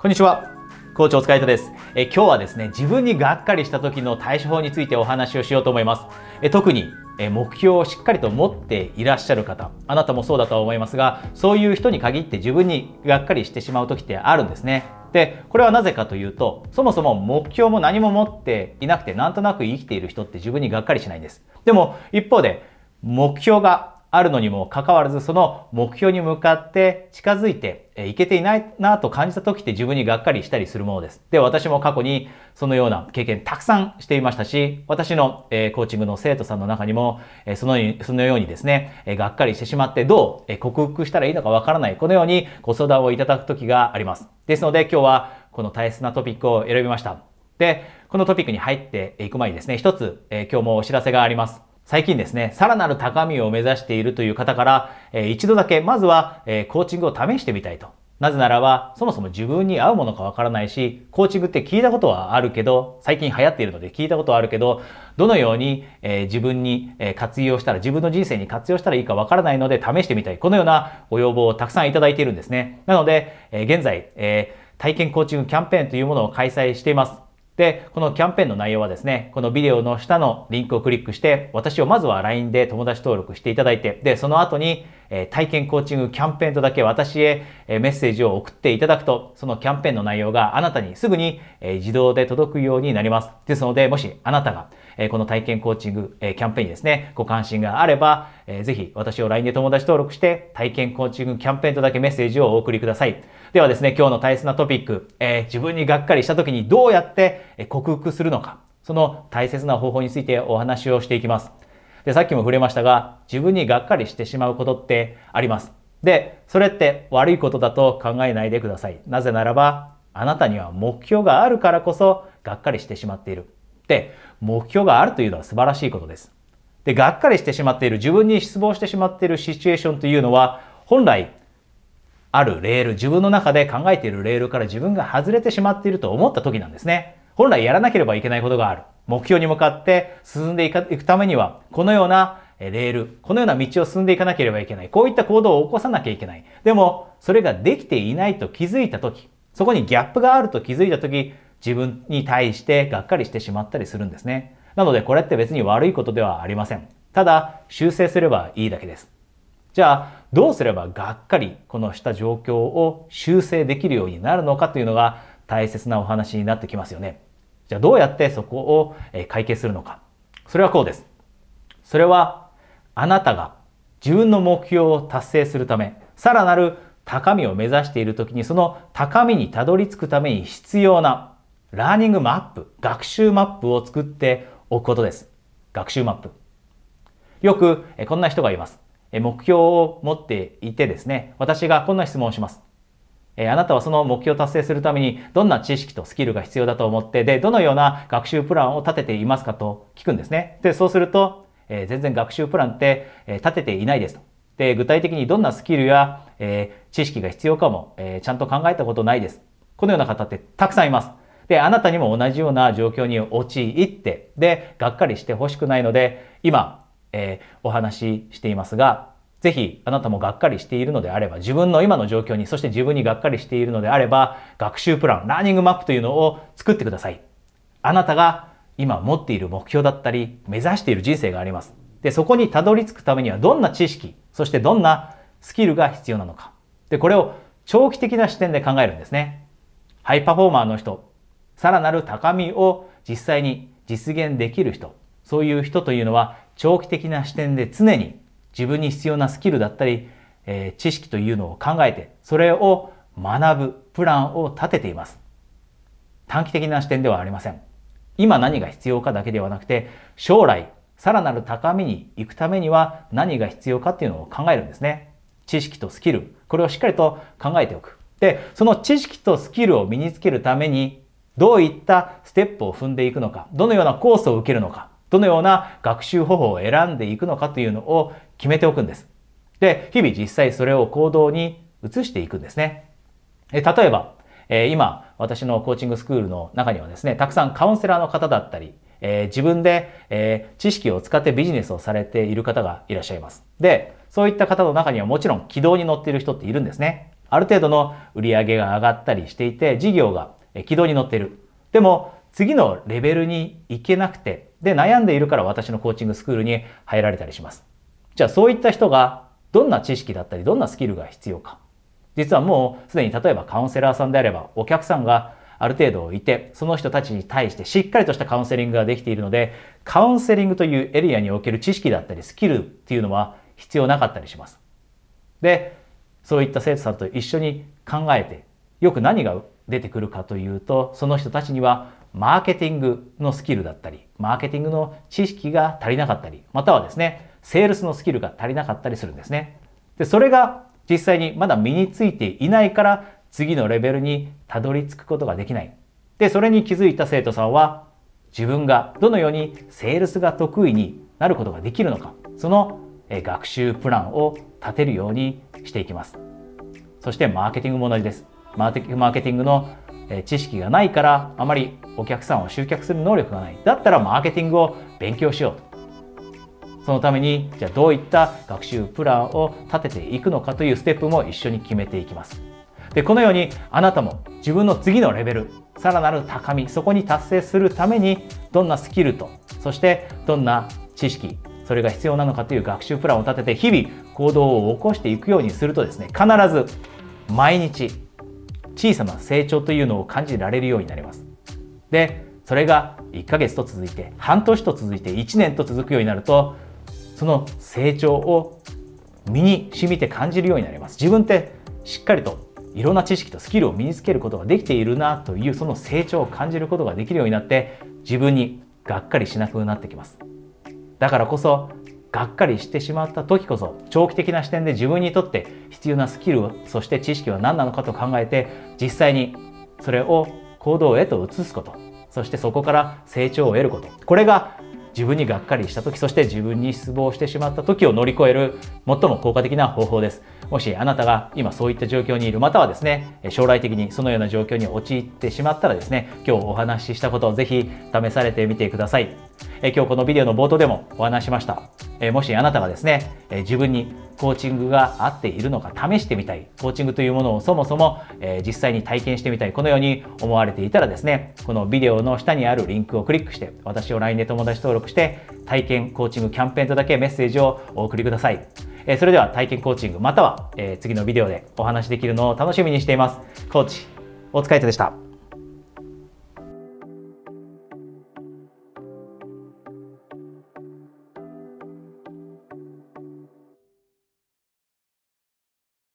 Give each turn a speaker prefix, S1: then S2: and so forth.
S1: こんにちは。校長お疲れ様です。え今日はですね、自分にがっかりした時の対処法についてお話をしようと思います。え特にえ目標をしっかりと持っていらっしゃる方、あなたもそうだと思いますが、そういう人に限って自分にがっかりしてしまう時ってあるんですね。で、これはなぜかというと、そもそも目標も何も持っていなくて、なんとなく生きている人って自分にがっかりしないんです。でも、一方で、目標があるのにもかかわらず、その目標に向かって近づいていけていないなと感じた時って自分にがっかりしたりするものです。で、私も過去にそのような経験たくさんしていましたし、私のコーチングの生徒さんの中にも、そのそのようにですね、がっかりしてしまってどう克服したらいいのかわからない、このようにご相談をいただく時があります。ですので今日はこの大切なトピックを選びました。で、このトピックに入っていく前にですね、一つ、え今日もお知らせがあります。最近ですね、さらなる高みを目指しているという方から、えー、一度だけ、まずは、え、コーチングを試してみたいと。なぜならば、そもそも自分に合うものかわからないし、コーチングって聞いたことはあるけど、最近流行っているので聞いたことはあるけど、どのように、え、自分に、え活用したら、自分の人生に活用したらいいかわからないので試してみたい。このようなご要望をたくさんいただいているんですね。なので、え現在、え体験コーチングキャンペーンというものを開催しています。で、このキャンペーンの内容はですね、このビデオの下のリンクをクリックして、私をまずは LINE で友達登録していただいて、で、その後に、え体験コーチングキャンペーンとだけ私へ、えメッセージを送っていただくと、そのキャンペーンの内容があなたにすぐに、え自動で届くようになります。ですので、もしあなたが、えこの体験コーチング、えキャンペーンにですね、ご関心があれば、えぜひ私を LINE で友達登録して、体験コーチングキャンペーンとだけメッセージをお送りください。ではですね、今日の大切なトピック、えー、自分にがっかりした時にどうやって克服するのか、その大切な方法についてお話をしていきます。で、さっきも触れましたが、自分にがっかりしてしまうことってあります。で、それって悪いことだと考えないでください。なぜならば、あなたには目標があるからこそ、がっかりしてしまっている。で、目標があるというのは素晴らしいことです。で、がっかりしてしまっている、自分に失望してしまっているシチュエーションというのは、本来あるレール、自分の中で考えているレールから自分が外れてしまっていると思った時なんですね。本来やらなければいけないことがある。目標に向かって進んでいくためには、このようなレール、このような道を進んでいかなければいけない。こういった行動を起こさなきゃいけない。でも、それができていないと気づいた時、そこにギャップがあると気づいた時、自分に対してがっかりしてしまったりするんですね。なので、これって別に悪いことではありません。ただ、修正すればいいだけです。じゃあ、どうすればがっかりこのした状況を修正できるようになるのかというのが大切なお話になってきますよね。じゃあどうやってそこを解決するのか。それはこうです。それはあなたが自分の目標を達成するため、さらなる高みを目指している時にその高みにたどり着くために必要なラーニングマップ、学習マップを作っておくことです。学習マップ。よくこんな人がいます。目標を持っていてですね、私がこんな質問をします。あなたはその目標を達成するためにどんな知識とスキルが必要だと思って、で、どのような学習プランを立てていますかと聞くんですね。で、そうすると、え全然学習プランって、え立てていないですと。で、具体的にどんなスキルや、え知識が必要かも、えちゃんと考えたことないです。このような方ってたくさんいます。で、あなたにも同じような状況に陥って、で、がっかりしてほしくないので、今、えー、お話ししていますが、ぜひあなたもがっかりしているのであれば、自分の今の状況に、そして自分にがっかりしているのであれば、学習プラン、ラーニングマップというのを作ってください。あなたが今持っている目標だったり、目指している人生があります。で、そこにたどり着くためにはどんな知識、そしてどんなスキルが必要なのか。で、これを長期的な視点で考えるんですね。ハイパフォーマーの人、さらなる高みを実際に実現できる人、そういう人というのは長期的な視点で常に自分に必要なスキルだったり、えー、知識というのを考えて、それを学ぶプランを立てています。短期的な視点ではありません。今何が必要かだけではなくて、将来さらなる高みに行くためには何が必要かっていうのを考えるんですね。知識とスキル、これをしっかりと考えておく。で、その知識とスキルを身につけるために、どういったステップを踏んでいくのか、どのようなコースを受けるのか、どのような学習方法を選んでいくのかというのを決めておくんです。で、日々実際それを行動に移していくんですね。例えば、え今、私のコーチングスクールの中にはですね、たくさんカウンセラーの方だったり、え、自分で、え、知識を使ってビジネスをされている方がいらっしゃいます。で、そういった方の中にはもちろん軌道に乗っている人っているんですね。ある程度の売り上げが上がったりしていて事業が軌道に乗っているでも次のレベルに行けなくてで悩んでいるから私のコーチングスクールに入られたりします。じゃあそういった人がどんな知識だったりどんなスキルが必要か。実はもうすでに例えばカウンセラーさんであればお客さんがある程度いてその人たちに対してしっかりとしたカウンセリングができているのでカウンセリングというエリアにおける知識だったりスキルっていうのは必要なかったりします。でそういった生徒さんと一緒に考えてよく何が出てくるかというとその人たちにはマーケティングのスキルだったりマーケティングの知識が足りなかったりまたはですねセールスのスキルが足りなかったりするんですね。でそれが実際にまだ身についていないから次のレベルにたどり着くことができない。でそれに気づいた生徒さんは自分がどのようにセールスが得意になることができるのかその学習プランを立てるようにしていきます。そしてマーケティングも同じです。マーケティングの知識がないからあまりお客さんを集客する能力がない。だったらマーケティングを勉強しようと。そのためにじゃあどういった学習プランを立てていくのかというステップも一緒に決めていきます。でこのようにあなたも自分の次のレベルさらなる高みそこに達成するためにどんなスキルとそしてどんな知識それが必要なのかという学習プランを立てて日々行動を起こしていくようにするとですね必ず毎日小さな成長というのを感じられるようになります。でそれが1ヶ月と続いて半年と続いて1年と続くようになるとその成長を身に染みて感じるようになります。自分ってしっかりといろんな知識とスキルを身につけることができているなというその成長を感じることができるようになって自分にがっかりしなくなってきます。だからこそがっかりしてしまった時こそ長期的な視点で自分にとって必要なスキルそして知識は何なのかと考えて実際にそれを行動へと移すこと。そしてそこから成長を得ること。これが自分にがっかりした時そして自分に失望してしまった時を乗り越える最も効果的な方法です。もしあなたが今そういった状況にいるまたはですね将来的にそのような状況に陥ってしまったらですね今日お話ししたことをぜひ試されてみてください。え今日このビデオの冒頭でもお話しました。えもしあなたがですね、え自分にコーチングが合っているのか試してみたいコーチングというものをそもそも、え実際に体験してみたいこのように思われていたらですねこのビデオの下にあるリンクをクリックして私を LINE で友達登録して体験コーチングキャンペーンとだけメッセージをお送りください。えそれでは体験コーチングまたは、え次のビデオでお話しできるのを楽しみにしています。コーチ大塚愛人でした。